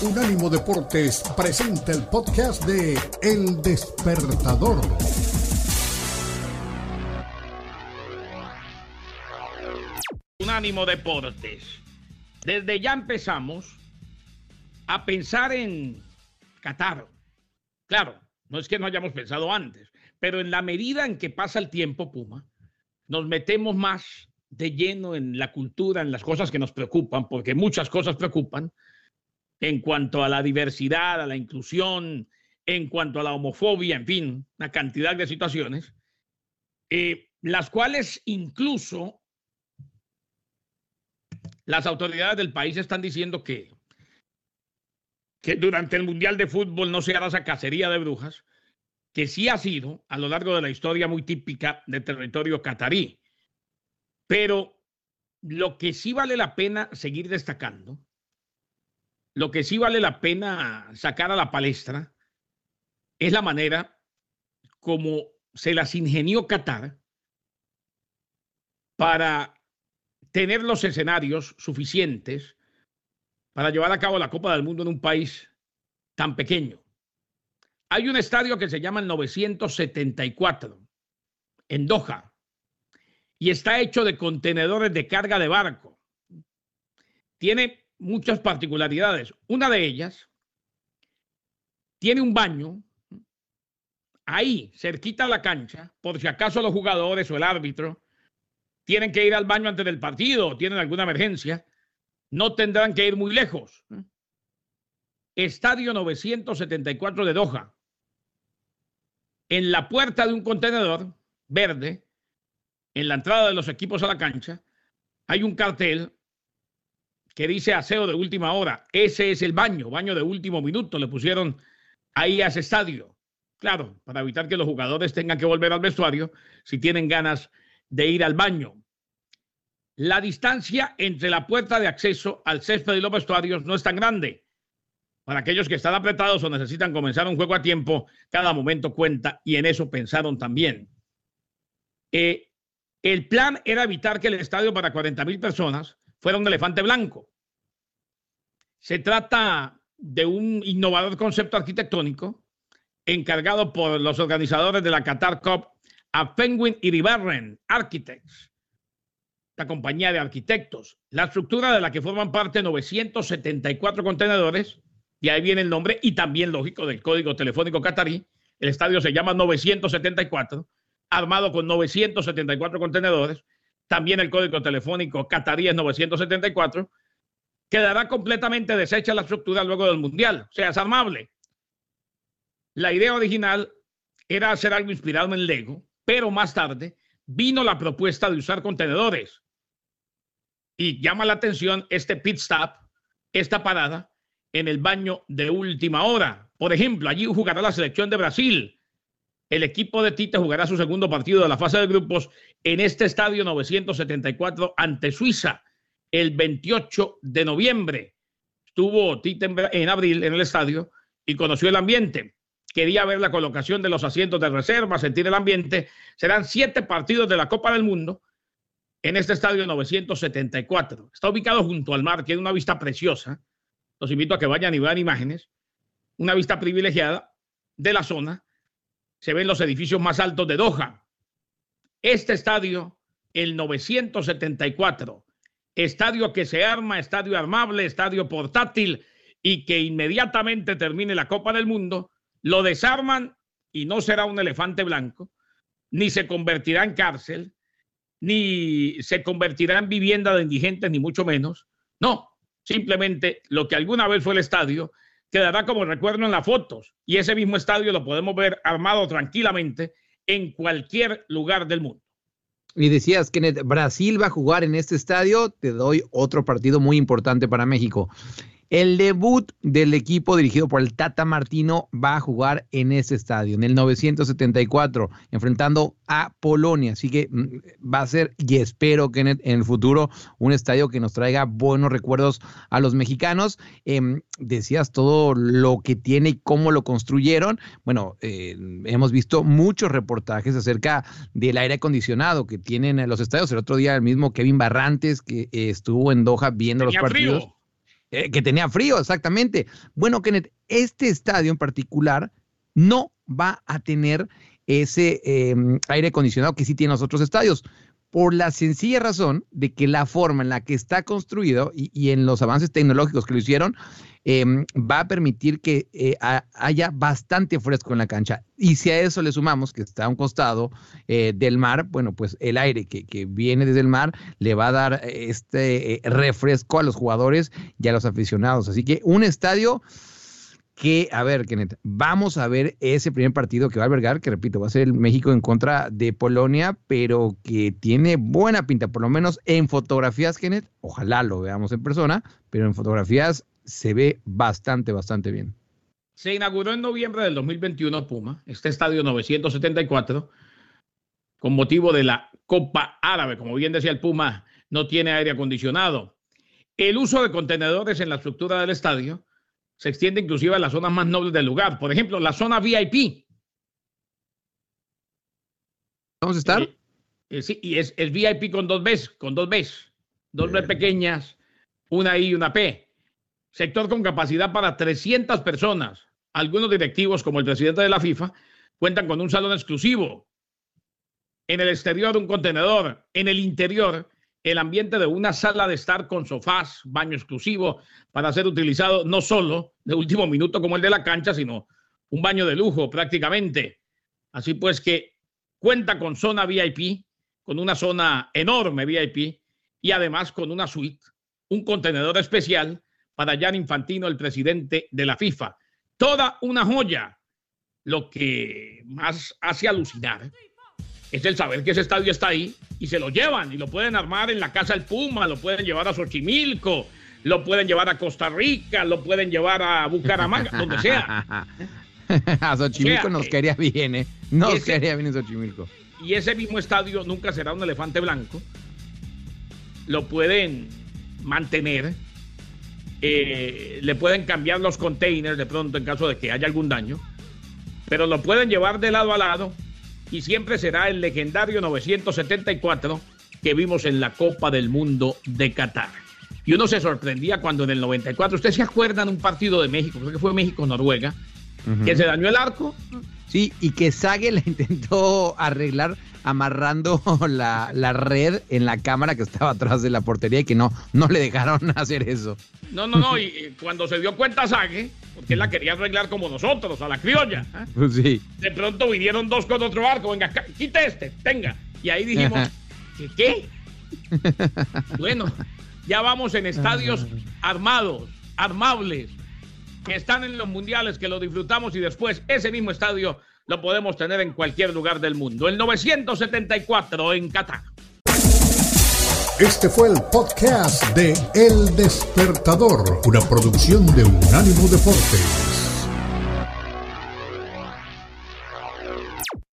Unánimo Deportes presenta el podcast de El Despertador. Unánimo Deportes. Desde ya empezamos a pensar en Qatar. Claro, no es que no hayamos pensado antes, pero en la medida en que pasa el tiempo, Puma, nos metemos más de lleno en la cultura, en las cosas que nos preocupan, porque muchas cosas preocupan en cuanto a la diversidad, a la inclusión, en cuanto a la homofobia, en fin, una cantidad de situaciones, eh, las cuales incluso las autoridades del país están diciendo que, que durante el Mundial de Fútbol no se hará esa cacería de brujas, que sí ha sido a lo largo de la historia muy típica del territorio catarí. Pero lo que sí vale la pena seguir destacando, lo que sí vale la pena sacar a la palestra, es la manera como se las ingenió Qatar para tener los escenarios suficientes para llevar a cabo la Copa del Mundo en un país tan pequeño. Hay un estadio que se llama el 974 en Doha y está hecho de contenedores de carga de barco. Tiene muchas particularidades. Una de ellas tiene un baño ahí, cerquita a la cancha, por si acaso los jugadores o el árbitro tienen que ir al baño antes del partido o tienen alguna emergencia, no tendrán que ir muy lejos. Estadio 974 de Doha. En la puerta de un contenedor verde, en la entrada de los equipos a la cancha, hay un cartel que dice aseo de última hora. Ese es el baño, baño de último minuto. Le pusieron ahí a ese estadio. Claro, para evitar que los jugadores tengan que volver al vestuario si tienen ganas de ir al baño. La distancia entre la puerta de acceso al césped y los vestuarios no es tan grande. Para aquellos que están apretados o necesitan comenzar un juego a tiempo, cada momento cuenta y en eso pensaron también. Eh, el plan era evitar que el estadio para 40 mil personas fuera un elefante blanco. Se trata de un innovador concepto arquitectónico encargado por los organizadores de la Qatar Cup a Penguin Iribarren Architects, la compañía de arquitectos. La estructura de la que forman parte 974 contenedores, y ahí viene el nombre, y también lógico del código telefónico catarí. El estadio se llama 974, armado con 974 contenedores. También el código telefónico catarí es 974. Quedará completamente deshecha la estructura luego del Mundial, o sea, es armable. La idea original era hacer algo inspirado en Lego, pero más tarde vino la propuesta de usar contenedores. Y llama la atención este pit stop, esta parada en el baño de última hora. Por ejemplo, allí jugará la selección de Brasil. El equipo de Tite jugará su segundo partido de la fase de grupos en este estadio 974 ante Suiza el 28 de noviembre. Estuvo Tite en abril en el estadio y conoció el ambiente quería ver la colocación de los asientos de reserva, sentir el ambiente. Serán siete partidos de la Copa del Mundo en este estadio 974. Está ubicado junto al mar, tiene una vista preciosa. Los invito a que vayan y vean imágenes. Una vista privilegiada de la zona. Se ven los edificios más altos de Doha. Este estadio, el 974, estadio que se arma, estadio armable, estadio portátil y que inmediatamente termine la Copa del Mundo, lo desarman y no será un elefante blanco, ni se convertirá en cárcel, ni se convertirá en vivienda de indigentes, ni mucho menos. No, simplemente lo que alguna vez fue el estadio quedará como recuerdo en las fotos y ese mismo estadio lo podemos ver armado tranquilamente en cualquier lugar del mundo. Y decías, Kenneth, Brasil va a jugar en este estadio, te doy otro partido muy importante para México. El debut del equipo dirigido por el Tata Martino va a jugar en ese estadio, en el 974, enfrentando a Polonia. Así que mm, va a ser, y espero que en el, futuro, un estadio que nos traiga buenos recuerdos a los mexicanos. Em, decías todo lo que tiene y cómo lo construyeron. Bueno, eh, hemos visto muchos reportajes acerca del aire acondicionado que tienen los estadios. El otro día el mismo Kevin Barrantes, que estuvo en Doha viendo los partidos eh, que tenía frío, exactamente. Bueno, Kenneth, este estadio en particular no va a tener ese em, aire acondicionado que sí tienen los otros estadios por la sencilla razón de que la forma en la que está construido y, en los avances tecnológicos que lo hicieron, em, va a permitir que eh, haya bastante fresco en la cancha. Y si a eso le sumamos que está a un costado eh, del mar, bueno, pues el aire que, que, viene desde el mar le va a dar este eh, refresco a los jugadores y a los aficionados. Así que un estadio que, a ver, Kenneth, vamos a ver ese primer partido que va a albergar, que repito, va a ser México en contra de Polonia, pero que tiene buena pinta, por lo menos en fotografías, Kenneth, ojalá lo veamos en persona, pero en fotografías se ve bastante, bastante bien. Se inauguró en noviembre del 2021 Puma, este estadio 974, con motivo de la Copa Árabe, como bien decía el Puma, no tiene aire acondicionado. El uso de contenedores en la estructura del estadio se extiende inclusive a las zonas más nobles del lugar. Por ejemplo, la zona VIP. ¿Vamos a estar? Eh, eh, sí, y es, el VIP con dos Bs, con dos Bs, dos B pequeñas, una I y una P. Sector con capacidad para 300 personas. Algunos directivos, como el presidente de la FIFA, cuentan con un salón exclusivo. En el exterior, un contenedor. En el interior, el ambiente de una sala de estar con sofás, baño exclusivo, para ser utilizado no solo de último minuto como el de la cancha, sino un baño de lujo prácticamente. Así pues que cuenta con zona VIP, con una zona enorme VIP y además con una suite, un contenedor especial para Jan Infantino, el presidente de la FIFA. Toda una joya. Lo que más hace alucinar es el saber que ese estadio está ahí y se lo llevan y lo pueden armar en la casa del Puma, lo pueden llevar a Xochimilco, lo pueden llevar a Costa Rica, lo pueden llevar a Bucaramanga, donde sea. a Xochimilco nos quería bien, ¿eh? Nos quería bien en Xochimilco. Y ese mismo estadio nunca será un elefante blanco. Lo pueden mantener. Eh, le pueden cambiar los containers de pronto en caso de que haya algún daño. Pero lo pueden llevar de lado a lado y siempre será el legendario 974 que vimos en la Copa del Mundo de Qatar. Y uno se sorprendía cuando en el 94, ¿ustedes se acuerdan un partido de México? Creo que fue México-Noruega, que se dañó el arco. Sí, y que Sague le intentó arreglar amarrando la, la, red en la cámara que estaba atrás de la portería y que no, no le dejaron hacer eso. No, no, no, y, cuando se dio cuenta Sague, porque él la quería arreglar como nosotros, a la criolla. ¿eh? Pues sí. De pronto vinieron dos con otro arco, venga, quite este, tenga. Y ahí dijimos, ¿qué qué? bueno, ya vamos en estadios armados, armables, que están en los mundiales, que lo disfrutamos y después ese mismo estadio lo podemos tener en cualquier lugar del mundo. El 974 en Qatar. Este fue el podcast de El Despertador, una producción de Unánimo Deportes.